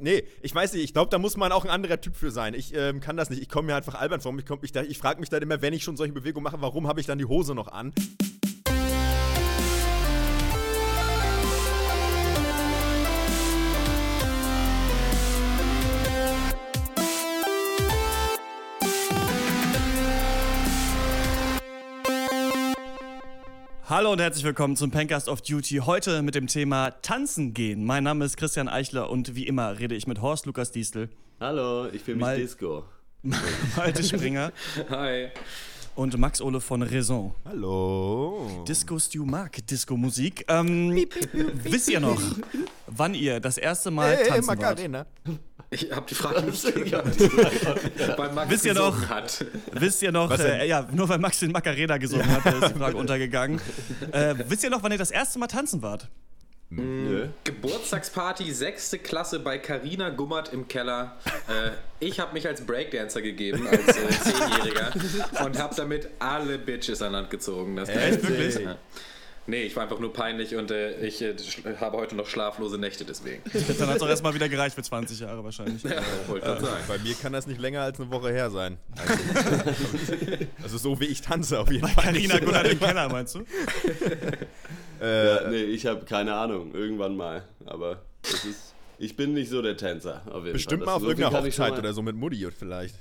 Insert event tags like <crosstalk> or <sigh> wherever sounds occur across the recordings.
Nee, ich weiß nicht, ich glaube, da muss man auch ein anderer Typ für sein. Ich ähm, kann das nicht. Ich komme mir einfach albern vor. Ich, ich, ich frage mich dann immer, wenn ich schon solche Bewegungen mache, warum habe ich dann die Hose noch an? Hallo und herzlich willkommen zum Pencast of Duty. Heute mit dem Thema Tanzen gehen. Mein Name ist Christian Eichler und wie immer rede ich mit Horst Lukas Diestel. Hallo, ich mich Mal Disco. <laughs> Malte Springer. Hi. Und Max Ole von Raison. Hallo. Disco Stew mag Disco-Musik. Ähm, wisst ihr noch, wann ihr das erste Mal hey, tanzen Macarena. wart? Ich habe die Frage nicht gehört, <laughs> weil Max wisst ihr noch, hat. Wisst ihr noch, äh, ja, nur weil Max den Macarena gesungen ja. hat, ist die Frage <laughs> untergegangen. Äh, wisst ihr noch, wann ihr das erste Mal tanzen wart? Nö. Geburtstagsparty, sechste Klasse bei Karina Gummert im Keller. Äh, ich habe mich als Breakdancer gegeben, als äh, Zehnjähriger, <laughs> und habe damit alle Bitches an Land gezogen. Das Echt, wirklich? Ja. Nee, ich war einfach nur peinlich und äh, ich äh, habe heute noch schlaflose Nächte deswegen. <laughs> Dann hat es auch erstmal wieder gereicht für 20 Jahre wahrscheinlich. <laughs> Ja, wollte äh, sagen. Bei mir kann das nicht länger als eine Woche her sein. <laughs> Also, also so wie ich tanze auf jeden Bei Fall. Carina Gunnar den Keller, meinst du? äh, ja, nee, ich habe keine Ahnung. Irgendwann mal. Aber ist, ich bin nicht so der Tänzer. Auf jeden Bestimmt Fall. mal auf so irgendeiner Hochzeit oder so mit Mutti vielleicht.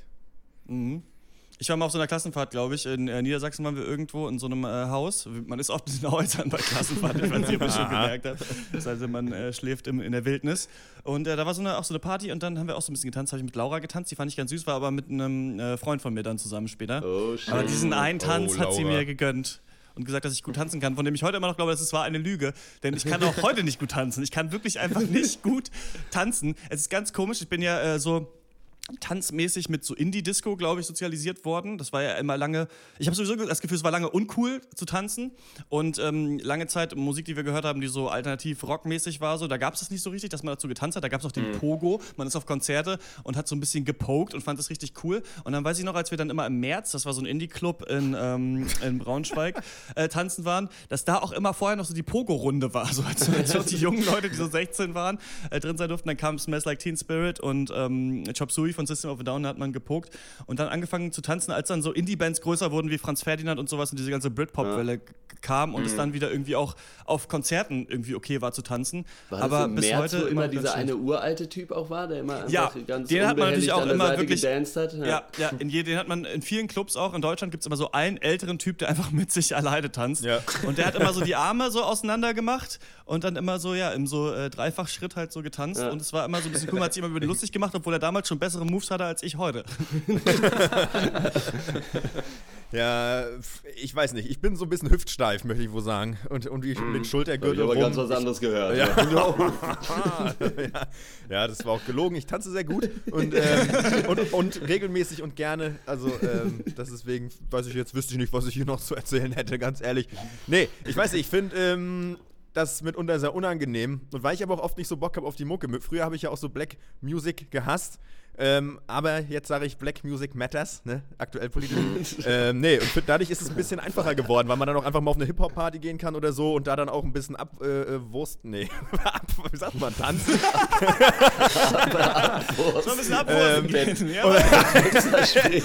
Mhm. Ich war mal auf so einer Klassenfahrt, glaube ich. In äh, Niedersachsen waren wir irgendwo in so einem äh, Haus. Man ist oft in den Häusern bei Klassenfahrten, wenn es schon <laughs> gemerkt hat. Das heißt, man äh, schläft im, in der Wildnis. Und äh, da war so eine, auch so eine Party und dann haben wir auch so ein bisschen getanzt. Habe ich mit Laura getanzt, die fand ich ganz süß, war aber mit einem äh, Freund von mir dann zusammen später. Oh, schön. Aber diesen einen Tanz oh, hat sie mir gegönnt und gesagt, dass ich gut tanzen kann, von dem ich heute immer noch glaube, dass es war eine Lüge. Denn ich kann auch heute nicht gut tanzen. Ich kann wirklich einfach nicht gut tanzen. Es ist ganz komisch. Ich bin ja äh, so tanzmäßig mit so Indie-Disco, glaube ich, sozialisiert worden. Das war ja immer lange, ich habe sowieso das Gefühl, es war lange uncool zu tanzen und ähm, lange Zeit Musik, die wir gehört haben, die so alternativ rockmäßig war, so, da gab es das nicht so richtig, dass man dazu getanzt hat. Da gab es auch den mhm. Pogo, man ist auf Konzerte und hat so ein bisschen gepokt und fand das richtig cool. Und dann weiß ich noch, als wir dann immer im März, das war so ein Indie-Club in, ähm, in Braunschweig, <laughs> äh, tanzen waren, dass da auch immer vorher noch so die Pogo-Runde war, so als, als auch die jungen Leute, die so 16 waren, äh, drin sein durften. Dann kam Smells Like Teen Spirit und ähm, Chop Suey von System of a Down, da hat man gepokt und dann angefangen zu tanzen, als dann so Indie-Bands größer wurden wie Franz Ferdinand und sowas und diese ganze Britpop-Welle ja. kam und mhm. es dann wieder irgendwie auch auf Konzerten irgendwie okay war zu tanzen. War Aber bis März, heute wo immer dieser eine uralte Typ auch war, der immer ja, ganz den hat man natürlich auch immer Seite wirklich hat. Ja, ja, ja in je, den hat man in vielen Clubs auch in Deutschland gibt es immer so einen älteren Typ, der einfach mit sich alleine tanzt. Ja. Und der hat immer so die <laughs> Arme so auseinander gemacht und dann immer so ja im so äh, Dreifachschritt halt so getanzt und es war immer so ein bisschen cool, man hat sich immer über den lustig gemacht, obwohl er damals schon bessere Moves hatte als ich heute. <laughs> ja, ich weiß nicht. Ich bin so ein bisschen hüftsteif, möchte ich wohl sagen. Und, und wie mm. mit Schultergürtel. Ich habe ganz was anderes gehört. Ja. ja. <laughs> <laughs> ja, das war auch gelogen. Ich tanze sehr gut und, ähm, und, und, regelmäßig und gerne. Also, ähm, deswegen weiß ich jetzt, wüsste ich nicht, was ich hier noch zu erzählen hätte, ganz ehrlich. Nee, ich weiß nicht. Ich finde, ähm, das mitunter sehr unangenehm. Und weil ich aber auch oft nicht so Bock habe auf die Mucke. Früher habe ich ja auch so Black Music gehasst. Ähm, aber jetzt sage ich Black Music Matters, ne? aktuell politisch. <laughs> ähm, nee, und dadurch ist es ein bisschen einfacher geworden, weil man dann auch einfach mal auf eine Hip-Hop-Party gehen kann oder so und da dann auch ein bisschen abwurst. Äh, äh nee, <laughs> wie sagt man, tanzen? <laughs> so ein bisschen abwursten ähm, gehen. Ja, Sehr schön.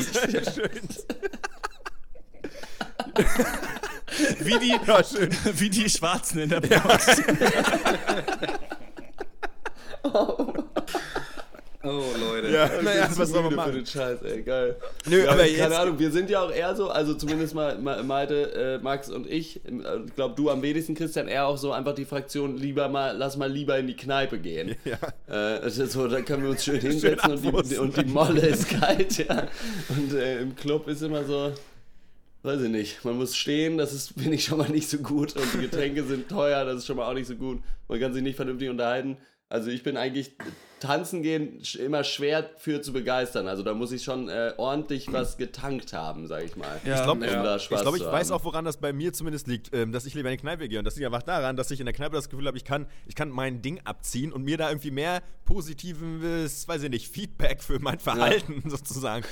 wie, die, ja, wie die Schwarzen in der Box. Ja. oh. Oh, Leute. Ja, naja, was soll man machen? Für den Scheiß, ey, geil. Nö, ja, aber jetzt, keine Ahnung, wir sind ja auch eher so, also zumindest mal Malte, äh, Max und ich, äh, ich glaube du am wenigsten, Christian, eher auch so einfach die Fraktion, lieber mal, lass mal lieber in die Kneipe gehen. <laughs> Ja. Äh, also so, da können wir uns schön <laughs> hinsetzen schön und, die, und die Molle ist kalt, ja. Und äh, im Club ist immer so, weiß ich nicht, man muss stehen, das ist, finde ich schon mal nicht so gut und die Getränke sind teuer, das ist schon mal auch nicht so gut. Man kann sich nicht vernünftig unterhalten. Also ich bin eigentlich tanzen gehen immer schwer für zu begeistern. Also da muss ich schon äh, ordentlich was getankt haben, sag ich mal. Ja. Ich glaube, um ja. ich, glaub, ich weiß auch, woran das bei mir zumindest liegt, ähm, dass ich lieber in die Kneipe gehe. Und das liegt einfach daran, dass ich in der Kneipe das Gefühl habe, ich kann, ich kann mein Ding abziehen und mir da irgendwie mehr positives, weiß ich nicht, Feedback für mein Verhalten ja. <laughs> sozusagen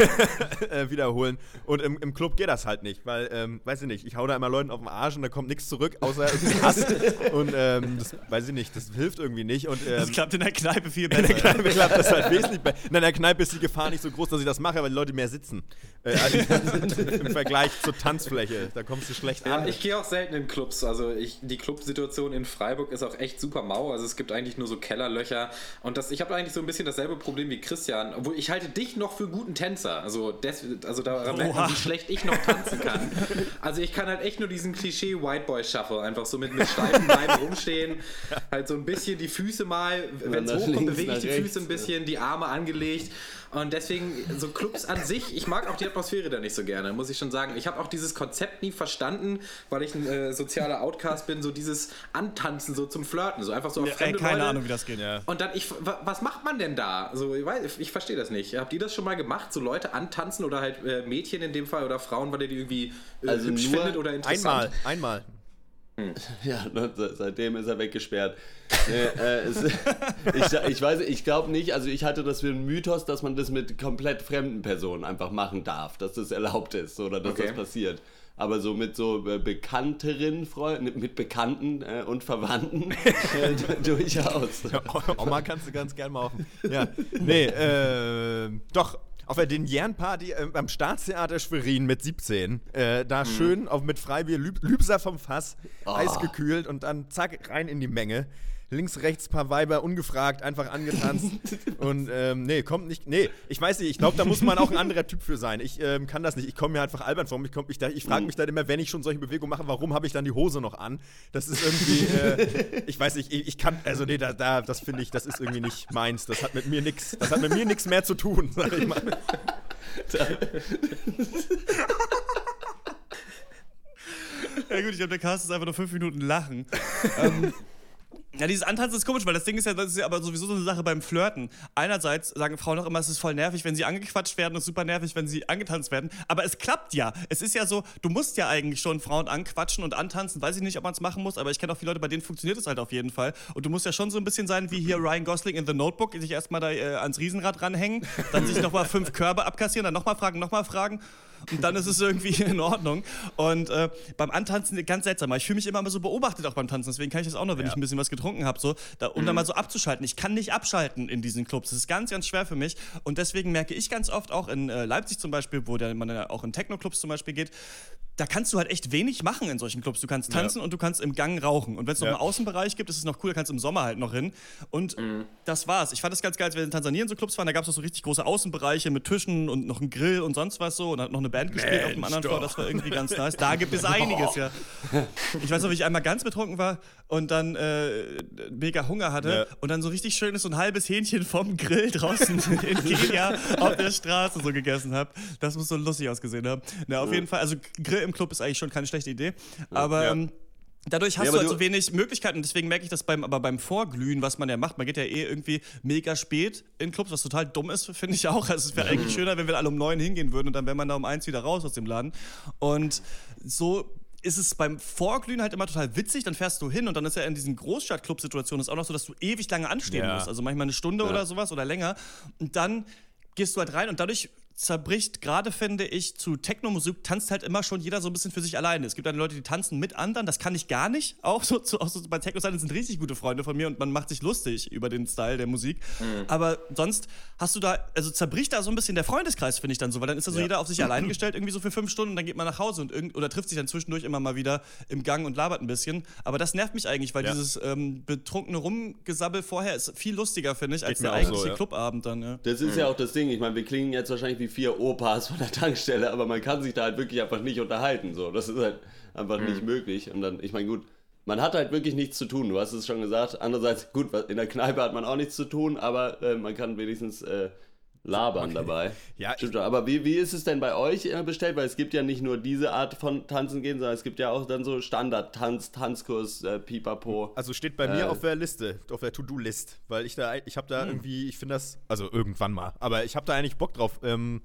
<laughs> äh, wiederholen. Und im, im, Club geht das halt nicht, weil, ähm, weiß ich nicht, ich hau da immer Leuten auf den Arsch und da kommt nichts zurück, außer irgendwie Hass. <laughs> und ähm, das weiß ich nicht, das hilft irgendwie nicht. Und, das ähm, klappt in der Kneipe Kneipe viel besser. In der Kneipe klappt das halt <laughs> wesentlich besser. In der Kneipe ist die Gefahr nicht so groß, dass ich das mache, weil die Leute mehr sitzen. Äh, also <laughs> Im Vergleich zur Tanzfläche. Da kommst du schlecht ja, an. Ich gehe auch selten in Clubs. Also ich, die Clubsituation in Freiburg ist auch echt super mau. Also es gibt eigentlich nur so Kellerlöcher. Und das, ich habe eigentlich so ein bisschen dasselbe Problem wie Christian. Obwohl ich halte dich noch für guten Tänzer. Also, des, also da merkt man, wie schlecht ich noch tanzen kann. Also ich kann halt echt nur diesen Klischee White Boy Shuffle. Einfach so mit, mit steifen Beinen rumstehen. <laughs> Halt so ein bisschen die Füße mal, wenn es hochkommt, bewege ich die rechts, Füße ein bisschen, die Arme angelegt. Und deswegen, so Clubs an sich, ich mag auch die Atmosphäre da nicht so gerne, muss ich schon sagen. Ich habe auch dieses Konzept nie verstanden, weil ich ein äh, sozialer Outcast bin, so dieses Antanzen, so zum Flirten, so einfach so auf ja, fremde ey, keine Leute. Ahnung, wie das geht, ja. Und dann, ich, was macht man denn da? So, ich, weiß, ich verstehe das nicht. Habt ihr das schon mal gemacht, so Leute antanzen oder halt äh, Mädchen in dem Fall oder Frauen, weil ihr die irgendwie äh, also hübsch findet oder interessant? Einmal, einmal. Hm. <laughs> Ja, ne, seitdem ist er weggesperrt. äh, es, <laughs> ich, ich weiß, ich glaube nicht, also ich hatte das für einen Mythos, dass man das mit komplett fremden Personen einfach machen darf, dass das erlaubt ist oder dass okay. das passiert. Aber so mit so äh, bekannteren Freunden, mit Bekannten äh, und Verwandten <laughs> äh, durchaus. Ja, Oma kannst du ganz gern mal auf. Ja, nee, äh, doch, auf der Denjern-Party äh, am Staatstheater Schwerin mit 17. Äh, da mhm. schön auf, mit Freibier, Lüb Lübser vom Fass, oh. eisgekühlt und dann zack, rein in die Menge links, rechts paar Weiber ungefragt einfach angetanzt. <laughs> und ähm, nee, kommt nicht. Nee, ich weiß nicht, ich glaube, da muss man auch ein anderer Typ für sein. Ich ähm, kann das nicht. Ich komme mir einfach albern vor. Ich, ich, ich frage mich dann immer, wenn ich schon solche Bewegungen mache, warum habe ich dann die Hose noch an? Das ist irgendwie, äh, ich weiß nicht, ich, ich, kann, also nee, da, da das finde ich, das ist irgendwie nicht meins. Das hat mit mir nichts, das hat mit mir nichts mehr zu tun, sag ich mal. Ja gut, ich glaube, der Cast ist einfach nur fünf Minuten lachen. ähm, ja, dieses Antanzen ist komisch, weil das Ding ist ja, das ist ja aber sowieso so eine Sache beim Flirten. Einerseits sagen Frauen auch immer, es ist voll nervig, wenn sie angequatscht werden und super nervig, wenn sie angetanzt werden. Aber es klappt ja. Es ist ja so, du musst ja eigentlich schon Frauen anquatschen und antanzen. Weiß ich nicht, ob man es machen muss, aber ich kenne auch viele Leute, bei denen funktioniert es halt auf jeden Fall. Und du musst ja schon so ein bisschen sein wie hier Ryan Gosling in The Notebook, sich erstmal da äh, ans Riesenrad ranhängen, dann sich nochmal fünf Körbe abkassieren, dann nochmal fragen, nochmal fragen und dann ist es irgendwie <laughs> in Ordnung. Und äh, beim Antanzen ganz seltsam. Ich fühle mich immer so beobachtet auch beim Tanzen. Deswegen kann ich das auch noch, wenn ja. ich ein bisschen was getrunken habe, so, da, um mhm. dann mal so abzuschalten. Ich kann nicht abschalten in diesen Clubs. Das ist ganz, ganz schwer für mich. Und deswegen merke ich ganz oft auch in äh, Leipzig zum Beispiel, wo der, man ja auch in Techno-Clubs zum Beispiel geht, da kannst du halt echt wenig machen in solchen Clubs. Du kannst tanzen ja. und du kannst im Gang rauchen. Und wenn es noch ja. einen Außenbereich gibt, ist es noch cool, da kannst du im Sommer halt noch hin. Und mhm. das war's. Ich fand das ganz geil, als wir in Tansania in so Clubs waren, da gab es so richtig große Außenbereiche mit Tischen und noch einen Grill und sonst was so. Und hat noch eine Band gespielt auf dem anderen Floor. Das war irgendwie ganz nice. Da gibt es <laughs> einiges, ja. Ich weiß noch, wie ich einmal ganz betrunken war und dann äh, mega Hunger hatte ja. und dann so richtig schönes so ein halbes Hähnchen vom Grill draußen <laughs> in Kenia auf der Straße so gegessen habe. Das muss so lustig ausgesehen haben. Na, auf ja. jeden Fall, also Grill im Club ist eigentlich schon keine schlechte Idee. Aber ja. ähm, Dadurch hast ja, du halt so wenig Möglichkeiten. Deswegen merke ich das beim, aber beim Vorglühen, was man ja macht. Man geht ja eh irgendwie mega spät in Clubs, was total dumm ist, finde ich auch. Also es wäre <laughs> eigentlich schöner, wenn wir alle um neun hingehen würden und dann wäre man da um eins wieder raus aus dem Laden. Und so ist es beim Vorglühen halt immer total witzig, dann fährst du hin und dann ist ja in diesen Großstadt-Club-Situationen auch noch so, dass du ewig lange anstehen ja. musst. Also manchmal eine Stunde ja. oder sowas oder länger. Und dann gehst du halt rein und dadurch zerbricht, gerade finde ich, zu Techno-Musik tanzt halt immer schon jeder so ein bisschen für sich alleine. Es gibt dann Leute, die tanzen mit anderen, das kann ich gar nicht. Auch so, zu, auch so bei Techno-Seiten sind richtig gute Freunde von mir und man macht sich lustig über den Style der Musik. Mhm. Aber sonst hast du da, also zerbricht da so ein bisschen der Freundeskreis, finde ich dann so, weil dann ist da so ja. jeder auf sich <clears throat> allein gestellt, irgendwie so für fünf Stunden, und dann geht man nach Hause und irgend, oder trifft sich dann zwischendurch immer mal wieder im Gang und labert ein bisschen. Aber das nervt mich eigentlich, weil ja. dieses ähm, betrunkene Rumgesabbel vorher ist viel lustiger, finde ich, als der eigentliche so, ja. Clubabend dann. Ja. Das ist mhm. ja auch das Ding. Ich meine, wir klingen jetzt wahrscheinlich wie vier Opas von der Tankstelle, aber man kann sich da halt wirklich einfach nicht unterhalten. So. Das ist halt einfach mhm. nicht möglich. Und dann, ich meine, gut, man hat halt wirklich nichts zu tun, du hast es schon gesagt. Andererseits, gut, in der Kneipe hat man auch nichts zu tun, aber äh, man kann wenigstens äh, labern dabei. Ja, Stimmt schon. Aber wie, wie ist es denn bei euch äh, bestellt? Weil es gibt ja nicht nur diese Art von Tanzen gehen, sondern es gibt ja auch dann so Standard-Tanz, Tanzkurs, äh, Pipapo. Also steht bei mir äh, auf der Liste, auf der To-Do-List, weil ich da, ich habe da hm. irgendwie, ich finde das, also irgendwann mal, aber ich habe da eigentlich Bock drauf. Ähm,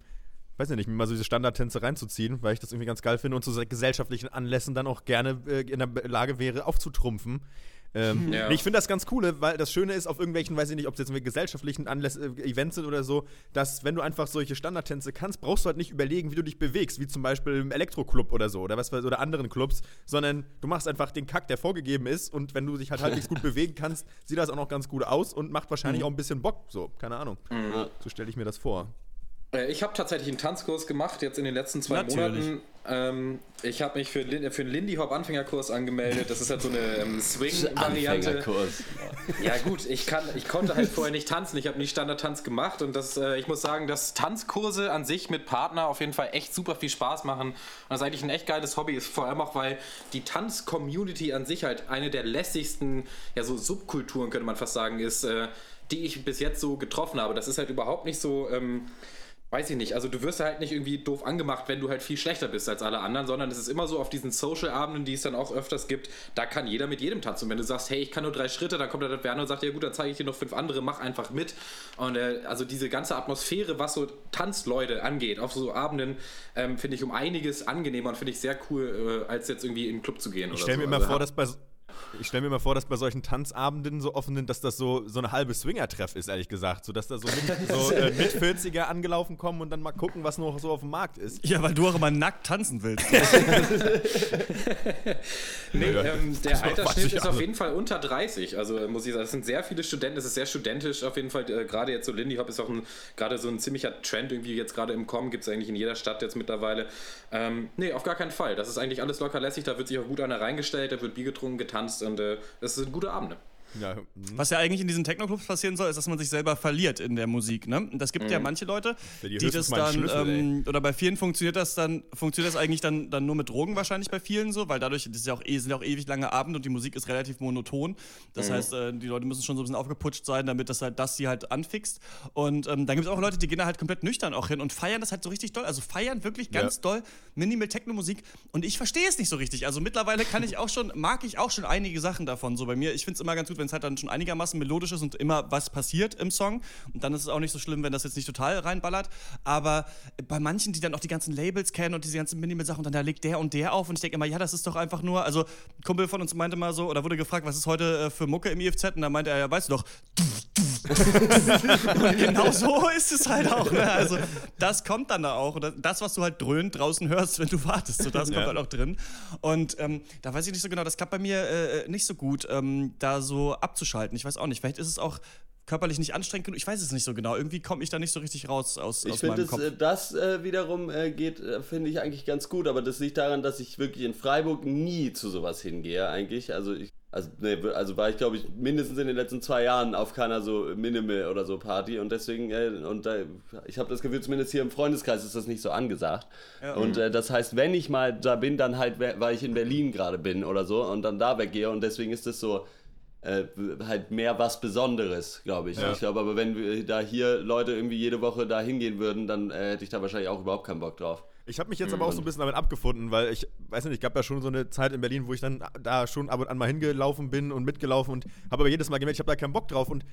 weiß ja nicht, mir mal so diese Standardtänze reinzuziehen, weil ich das irgendwie ganz geil finde und zu gesellschaftlichen Anlässen dann auch gerne äh, in der Lage wäre, aufzutrumpfen. Ähm, <laughs> ja. Ich finde das ganz cool, weil das Schöne ist, auf irgendwelchen, weiß ich nicht, ob es jetzt mit gesellschaftlichen Anläss äh, Events sind oder so, dass wenn du einfach solche Standardtänze kannst, brauchst du halt nicht überlegen, wie du dich bewegst, wie zum Beispiel im Elektroclub oder so oder was oder anderen Clubs, sondern du machst einfach den Kack, der vorgegeben ist und wenn du dich halt halbwegs gut <laughs> bewegen kannst, sieht das auch noch ganz gut aus und macht wahrscheinlich mhm. auch ein bisschen Bock. So, keine Ahnung. Mhm. So stelle ich mir das vor. Äh, ich habe tatsächlich einen Tanzkurs gemacht, jetzt in den letzten zwei Natürlich. Monaten. Ähm, ich habe mich für, für einen Lindy Hop Anfängerkurs angemeldet. Das ist halt so eine ähm, Swing-Variante. <laughs> Ja gut, ich, kann, ich konnte halt vorher nicht tanzen. Ich habe nie Standard-Tanz gemacht und das, äh, ich muss sagen, dass Tanzkurse an sich mit Partner auf jeden Fall echt super viel Spaß machen. Und das ist eigentlich ein echt geiles Hobby ist, vor allem auch, weil die Tanz-Community an sich halt eine der lässigsten, ja so Subkulturen könnte man fast sagen, ist, äh, die ich bis jetzt so getroffen habe. Das ist halt überhaupt nicht so... Ähm, weiß ich nicht, also du wirst halt nicht irgendwie doof angemacht, wenn du halt viel schlechter bist als alle anderen, sondern es ist immer so auf diesen Social-Abenden, die es dann auch öfters gibt, da kann jeder mit jedem tanzen. Und wenn du sagst, hey, ich kann nur drei Schritte, dann kommt der Werner und sagt, ja gut, dann zeige ich dir noch fünf andere, mach einfach mit. Und äh, also diese ganze Atmosphäre, was so Tanzleute angeht, auf so Abenden, ähm, finde ich um einiges angenehmer und finde ich sehr cool, äh, als jetzt irgendwie in den Club zu gehen. Ich stelle mir immer also, vor, dass bei ich stelle mir mal vor, dass bei solchen Tanzabenden so offenen, dass das so, so eine halbe Swinger-Treff ist, ehrlich gesagt. So, dass da so, mit, so <laughs> äh, mit 40er angelaufen kommen und dann mal gucken, was noch so auf dem Markt ist. Ja, weil du auch immer nackt tanzen willst. <laughs> nee, ähm, der Altersschnitt ist auf jeden Fall unter 30. Also muss ich sagen, es sind sehr viele Studenten, es ist sehr studentisch auf jeden Fall. Äh, gerade jetzt so Lindy Hop ist auch gerade so ein ziemlicher Trend irgendwie jetzt gerade im Kommen, gibt es eigentlich in jeder Stadt jetzt mittlerweile. Ähm, nee, auf gar keinen Fall. Das ist eigentlich alles locker lässig, da wird sich auch gut einer reingestellt, da wird Bier getrunken, getanzt und äh, das sind gute Abende. Ja. Mhm. Was ja eigentlich in diesen Techno-Clubs passieren soll, ist, dass man sich selber verliert in der Musik. Ne? Und das gibt mhm. ja manche Leute, die, die das dann, Schlüssel, ähm, oder bei vielen funktioniert das dann, funktioniert das eigentlich dann, dann nur mit Drogen wahrscheinlich bei vielen so, weil dadurch das ist ja auch, sind ja auch ewig lange Abende und die Musik ist relativ monoton. Das mhm. heißt, äh, die Leute müssen schon so ein bisschen aufgeputscht sein, damit das halt das sie halt anfixt. Und ähm, dann gibt es auch Leute, die gehen da halt komplett nüchtern auch hin und feiern das halt so richtig doll. Also feiern wirklich ganz ja. doll Minimal Techno-Musik. Und ich verstehe es nicht so richtig. Also mittlerweile kann ich auch schon, mag ich auch schon einige Sachen davon so bei mir. Ich finde es immer ganz gut, wenn es halt dann schon einigermaßen melodisch ist und immer was passiert im Song. Und dann ist es auch nicht so schlimm, wenn das jetzt nicht total reinballert. Aber bei manchen, die dann auch die ganzen Labels kennen und diese ganzen Minimal-Sachen, und dann da legt der und der auf und ich denke immer, ja, das ist doch einfach nur, also ein Kumpel von uns meinte mal so, oder wurde gefragt, was ist heute äh, für Mucke im IFZ? Und da meinte er, ja, weißt du doch, <laughs> und genau so ist es halt auch. Ne? Also das kommt dann da auch. Oder das, was du halt dröhnt draußen hörst, wenn du wartest, so das kommt ja. halt auch drin. Und ähm, da weiß ich nicht so genau, das klappt bei mir äh, nicht so gut, ähm, da so abzuschalten. Ich weiß auch nicht, vielleicht ist es auch körperlich nicht anstrengend genug. Ich weiß es nicht so genau. Irgendwie komme ich da nicht so richtig raus aus, ich aus meinem das, Kopf. Äh, das äh, wiederum äh, geht, äh, finde ich eigentlich ganz gut, aber das liegt daran, dass ich wirklich in Freiburg nie zu sowas hingehe eigentlich. Also ich also, nee, also war ich, glaube ich, mindestens in den letzten zwei Jahren auf keiner so Minimal oder so Party und deswegen, äh, und äh, ich habe das Gefühl, zumindest hier im Freundeskreis ist das nicht so angesagt. Ja. Und äh, das heißt, wenn ich mal da bin, dann halt, weil ich in Berlin gerade bin oder so und dann da weggehe und deswegen ist das so, äh, halt mehr was Besonderes, glaube ich. Ja. Ich glaube aber, wenn da hier Leute irgendwie jede Woche da hingehen würden, dann äh, hätte ich da wahrscheinlich auch überhaupt keinen Bock drauf. Ich habe mich jetzt aber auch so ein bisschen damit abgefunden, weil ich weiß nicht, ich gab ja schon so eine Zeit in Berlin, wo ich dann da schon ab und an mal hingelaufen bin und mitgelaufen und habe aber jedes Mal gemerkt, ich habe da keinen Bock drauf und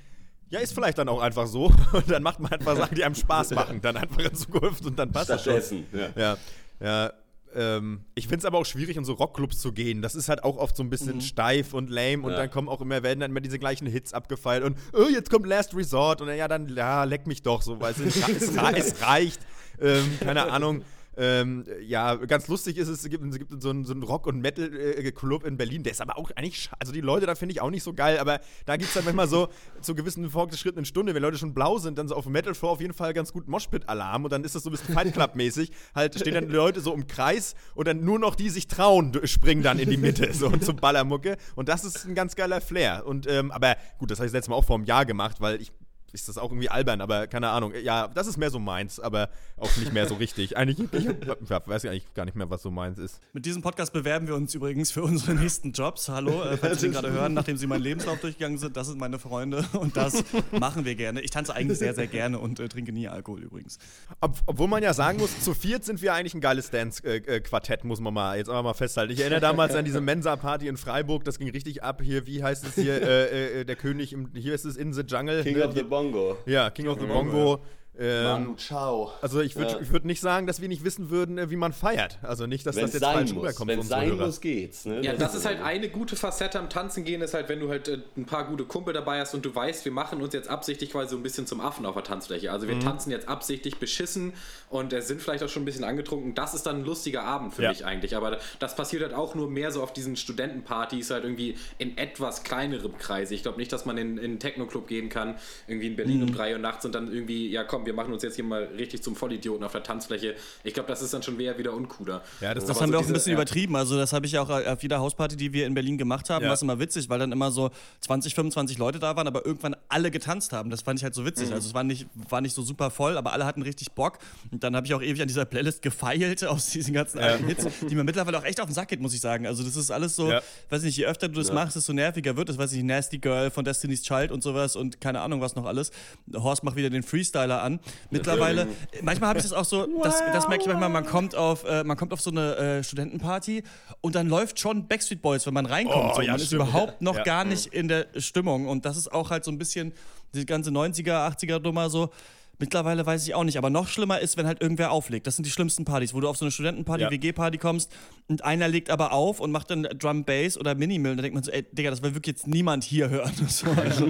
ja, ist vielleicht dann auch einfach so. <laughs> Und dann macht man einfach Sachen, die einem Spaß <laughs> machen, dann einfach in Zukunft und dann passt das schon. Ja. ja, ja. Ähm, ich finde es aber auch schwierig, in so Rockclubs zu gehen. Das ist halt auch oft so ein bisschen mhm. steif und lame und ja. dann kommen auch immer, werden dann immer diese gleichen Hits abgefeilt und oh, jetzt kommt Last Resort und dann, ja, dann, ja, leck mich doch so, weil es, es, es reicht. Ähm, keine Ahnung. Ähm, ja, ganz lustig ist es, es gibt, es gibt so einen, so einen Rock- und Metal-Club in Berlin, der ist aber auch eigentlich, also die Leute da finde ich auch nicht so geil, aber da gibt es dann manchmal so <laughs> zu gewissen fortgeschrittenen Stunden, wenn Leute schon blau sind, dann so auf dem Metal Floor auf jeden Fall ganz gut Moshpit-Alarm und dann ist das so ein bisschen Fight Club-mäßig. halt stehen dann Leute so im Kreis und dann nur noch die sich trauen, springen dann in die Mitte, so <laughs> zum Ballermucke. Und das ist ein ganz geiler Flair. Und, ähm, aber gut, das habe ich letztes Mal auch vor einem Jahr gemacht, weil ich ist das auch irgendwie albern, aber keine Ahnung. Ja, das ist mehr so meins, aber auch nicht mehr so richtig. <laughs> Eigentlich, ich weiß eigentlich gar nicht mehr, was so meins ist. Mit diesem Podcast bewerben wir uns übrigens für unsere nächsten Jobs. Hallo, äh, falls Sie gerade hören, nachdem Sie meinen Lebenslauf durchgegangen sind, das sind meine Freunde und das <laughs> machen wir gerne. Ich tanze eigentlich sehr, sehr gerne und äh, trinke nie Alkohol übrigens. Ob, obwohl man ja sagen muss, zu viert sind wir eigentlich ein geiles Dance-Quartett, muss man mal jetzt einfach mal festhalten. Ich erinnere damals an diese <laughs> Mensa-Party in Freiburg, das ging richtig ab. Hier, wie heißt es hier, äh, äh, der König, im, hier ist es In the Jungle. King ne? of the Bongo. Ja, King of the Bongo. Ähm, Manu, ciao. Also ich würde Ja. würd nicht sagen, dass wir nicht wissen würden, äh, wie man feiert. Also nicht, dass Wenn das jetzt falsch muss. rüberkommt Wenn sein Hörern. muss, geht's. Ne? Ja, das ist halt eine gute Facette am Tanzen gehen, ist halt, wenn du halt äh, ein paar gute Kumpel dabei hast und du weißt, wir machen uns jetzt absichtlich quasi so ein bisschen zum Affen auf der Tanzfläche. Also Mhm. wir tanzen jetzt absichtlich beschissen und äh, sind vielleicht auch schon ein bisschen angetrunken. Das ist dann ein lustiger Abend für Ja. mich eigentlich. Aber das passiert halt auch nur mehr so auf diesen Studentenpartys, halt irgendwie in etwas kleinerem Kreise. Ich glaube nicht, dass man in, in einen Techno-Club gehen kann, irgendwie in Berlin Mhm. um drei Uhr nachts und dann irgendwie, ja komm, wir machen uns jetzt hier mal richtig zum Vollidioten auf der Tanzfläche. Ich glaube, das ist dann schon eher wieder uncooler. Ja, das, Das haben so wir auch ein bisschen ja. übertrieben. Also, das habe ich ja auch auf jeder Hausparty, die wir in Berlin gemacht haben, Ja. war es immer witzig, weil dann immer so 20, 25 Leute da waren, aber irgendwann alle getanzt haben. Das fand ich halt so witzig. Also, es war nicht, war nicht so super voll, aber alle hatten richtig Bock. Und dann habe ich auch ewig an dieser Playlist gefeilt <laughs> aus diesen ganzen alten Hits, die mir mittlerweile auch echt auf den Sack geht, muss ich sagen. Also, das ist alles so, Ja. weiß nicht, je öfter du das machst, desto nerviger wird es. Weiß ich, Nasty Girl von Destiny's Child und sowas und keine Ahnung, was noch alles. Horst macht wieder den Freestyler an. Mittlerweile, <laughs> manchmal habe ich das auch so, das, das merke ich manchmal, man kommt auf, äh, man kommt auf so eine äh, Studentenparty und dann läuft schon Backstreet Boys, wenn man reinkommt. Oh, so. ja, man ist stimmt. überhaupt noch Ja. gar nicht in der Stimmung und das ist auch halt so ein bisschen die ganze 90er, 80er Nummer so. Mittlerweile weiß ich auch nicht, aber noch schlimmer ist, wenn halt irgendwer auflegt. Das sind die schlimmsten Partys, wo du auf so eine Studentenparty, Ja. WG-Party kommst und einer legt aber auf und macht dann Drum Bass oder Minimal. Da denkt man so, ey, Digga, das will wirklich jetzt niemand hier hören. <laughs> So, also,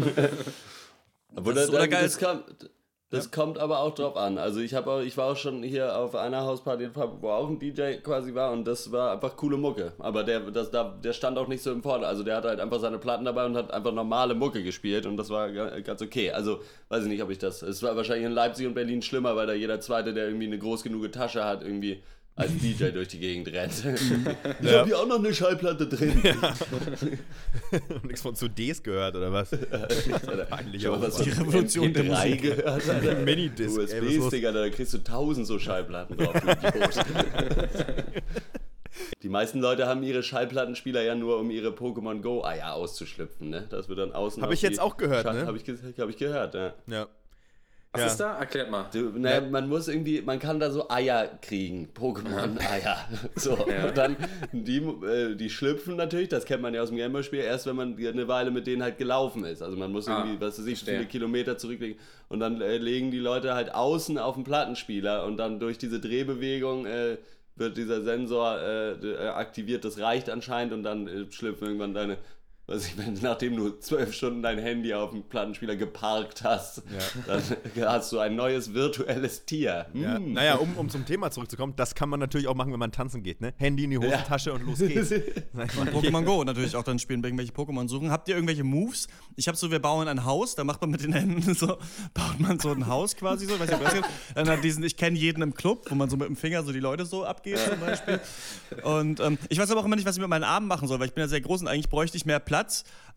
Das das, ist oder geil. das, kommt, das kommt aber auch drauf an. Also ich habe auch, ich war auch schon hier auf einer Hausparty, wo auch ein DJ quasi war und das war einfach coole Mucke. Aber der, das, da, der stand auch nicht so im Vordergrund. Also der hatte halt einfach seine Platten dabei und hat einfach normale Mucke gespielt und das war ga- ganz okay. Also weiß ich nicht, ob ich das. Es war wahrscheinlich in Leipzig und Berlin schlimmer, weil da jeder Zweite, der irgendwie eine groß genug Tasche hat, irgendwie als DJ durch die Gegend rennt. <laughs> ich Ja. habe hier auch noch eine Schallplatte drin. <laughs> Nichts von CDs gehört oder was? <laughs> Eigentlich Schon auch. was Die von Revolution der MP3 Musik. gehört. Minidisc. ey, was ist USBs, los? Digga, da kriegst du tausend so Schallplatten drauf. Die meisten Leute haben ihre Schallplattenspieler ja nur, um ihre Pokémon Go Eier auszuschlüpfen, ne? Das wird dann außen. Hab auf ich jetzt auch gehört, Schall- ne? Hab ich, ge- hab ich gehört, ja. Ja. Was Ja. ist da? Erklärt mal. Du, naja, man muss irgendwie, man kann da so Eier kriegen, Pokémon-Eier. <laughs> So, und dann, die, äh, die schlüpfen natürlich, das kennt man ja aus dem Gameboy-Spiel, erst wenn man eine Weile mit denen halt gelaufen ist. Also man muss Ah, irgendwie, was weiß ich, verstehe. viele Kilometer zurücklegen. Und dann äh, legen die Leute halt außen auf den Plattenspieler und dann durch diese Drehbewegung äh, wird dieser Sensor äh, äh, aktiviert, das reicht anscheinend und dann äh, schlüpfen irgendwann deine, was ich meine, nachdem du zwölf Stunden dein Handy auf dem Plattenspieler geparkt hast, dann <laughs> hast du ein neues virtuelles Tier. Ja. Hm. Naja, um, um zum Thema zurückzukommen, das kann man natürlich auch machen, wenn man tanzen geht, ne? Handy in die Hosentasche und los geht's. <laughs> Pokémon Go natürlich auch dann spielen, irgendwelche Pokémon suchen. Habt ihr irgendwelche Moves? Ich habe so, wir bauen ein Haus, da macht man mit den Händen so, baut man so ein Haus quasi so, weiß nicht, ob ihr das kennt. Dann hat diesen, ich kenne jeden im Club, wo man so mit dem Finger so die Leute so abgeht zum Beispiel. Und ähm, ich weiß aber auch immer nicht, was ich mit meinen Armen machen soll, weil ich bin ja sehr groß und eigentlich bräuchte ich mehr Platz,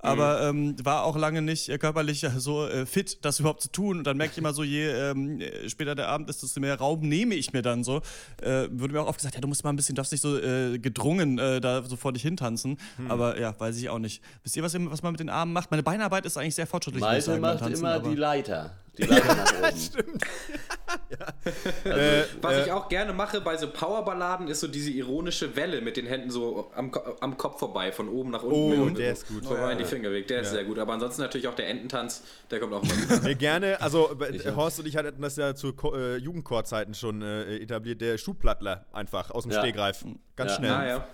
aber ähm, war auch lange nicht äh, körperlich äh, so äh, fit, das überhaupt zu tun. Und dann merke ich immer so, je ähm, äh, später der Abend ist, desto mehr Raum nehme ich mir dann so. Wurde mir auch oft gesagt, ja, du musst mal ein bisschen, darfst nicht so gedrungen da so vor dich hintanzen. Aber ja, weiß ich auch nicht. Wisst ihr, was, was man mit den Armen macht? Meine Beinarbeit ist eigentlich sehr fortschrittlich. Malte sagen, macht Tanzen, immer die Leiter. Die <laughs> Leiter nach oben. <laughs> Äh, Was äh, ich auch gerne mache bei so Powerballaden, ist so diese ironische Welle mit den Händen so am, am Kopf vorbei, von oben nach unten. Oh, der ist gut. Vorbei in die Finger weg, der ist sehr gut. Aber ansonsten natürlich auch der Ententanz, der kommt auch gut. <laughs> Nee, gerne. Also, äh, Ich auch. Horst und ich hatten das ja zu äh, Jugendchorzeiten schon äh, etabliert. Der Schuhplattler einfach aus dem Ja. Stehgreif. Ganz Ja. schnell. Ah, ja.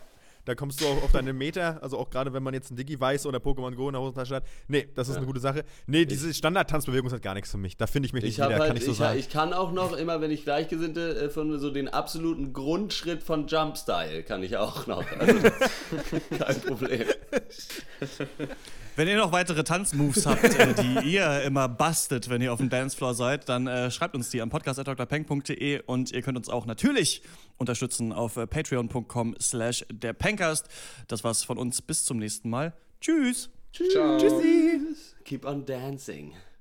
Da kommst du auch auf deine Meter, also auch gerade wenn man jetzt ein Digi weiß oder Pokémon Go in der Hosentasche hat. Nee, das ist eine gute Sache. Nee, diese Standard-Tanzbewegung ist halt gar nichts für mich. Da finde ich mich nicht Ich, hab wieder, halt, kann ich so ich, sagen. ich kann auch noch immer, wenn ich Gleichgesinnte äh, von so den absoluten Grundschritt von Jumpstyle kann ich auch noch. Also, <laughs> kein Problem. <laughs> Wenn ihr noch weitere Tanzmoves habt, äh, die ihr immer bastet, wenn ihr auf dem Dancefloor seid, dann äh, schreibt uns die am podcast.drpeng.de und ihr könnt uns auch natürlich unterstützen auf äh, patreon.com slash der Pencast. Das war's von uns. Bis zum nächsten Mal. Tschüss. Ciao. Keep on dancing.